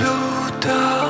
路到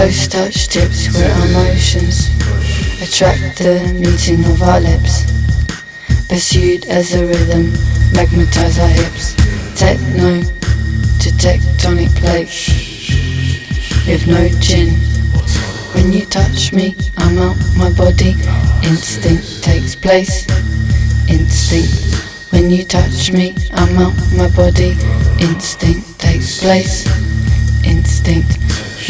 Close touch tips where our motions attract the meeting of our lips. Pursued as a rhythm, magnetize our hips. Techno to tectonic plates with no chin. When you touch me, I'm out my body. Instinct takes place. Instinct. When you touch me, I'm out my body. Instinct takes place. Instinct.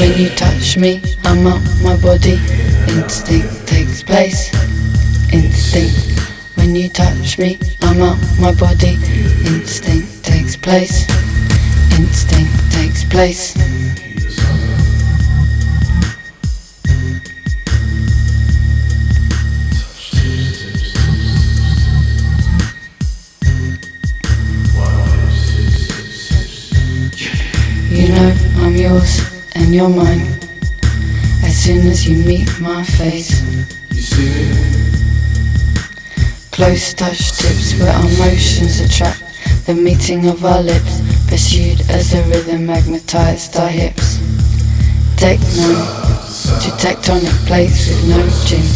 When you touch me, I'm out my body. Instinct takes place. Instinct. When you touch me, I'm out my body. Instinct takes place. Instinct takes place. You know I'm yours and your mind. As soon as you meet my face. you see Close touch tips where our motions attract the meeting of our lips, pursued as the rhythm magnetized our hips. Techno to tectonic plates with no gym.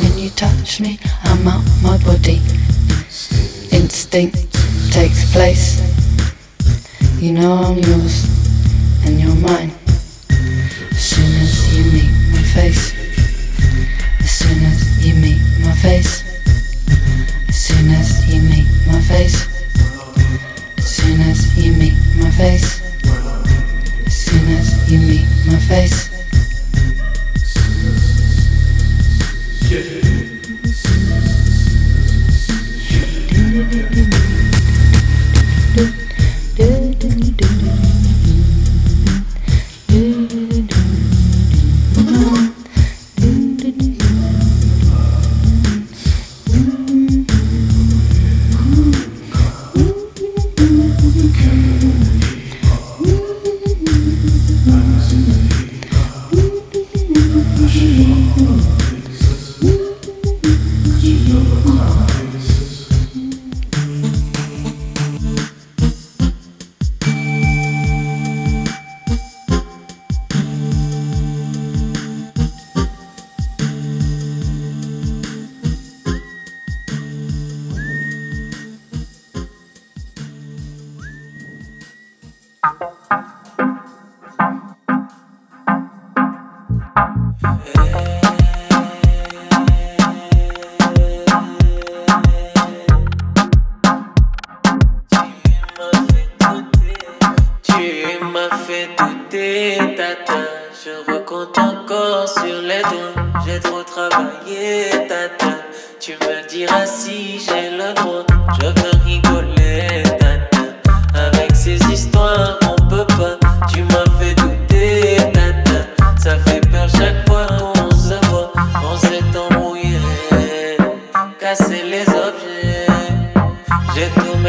When you touch me, I'm out my body. Instinct takes place. You know I'm yours and you're mine. Face. As soon as you meet my face. As soon as you meet my face. As soon as you meet my face.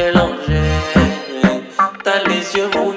mélanger. T'as les yeux mouillés.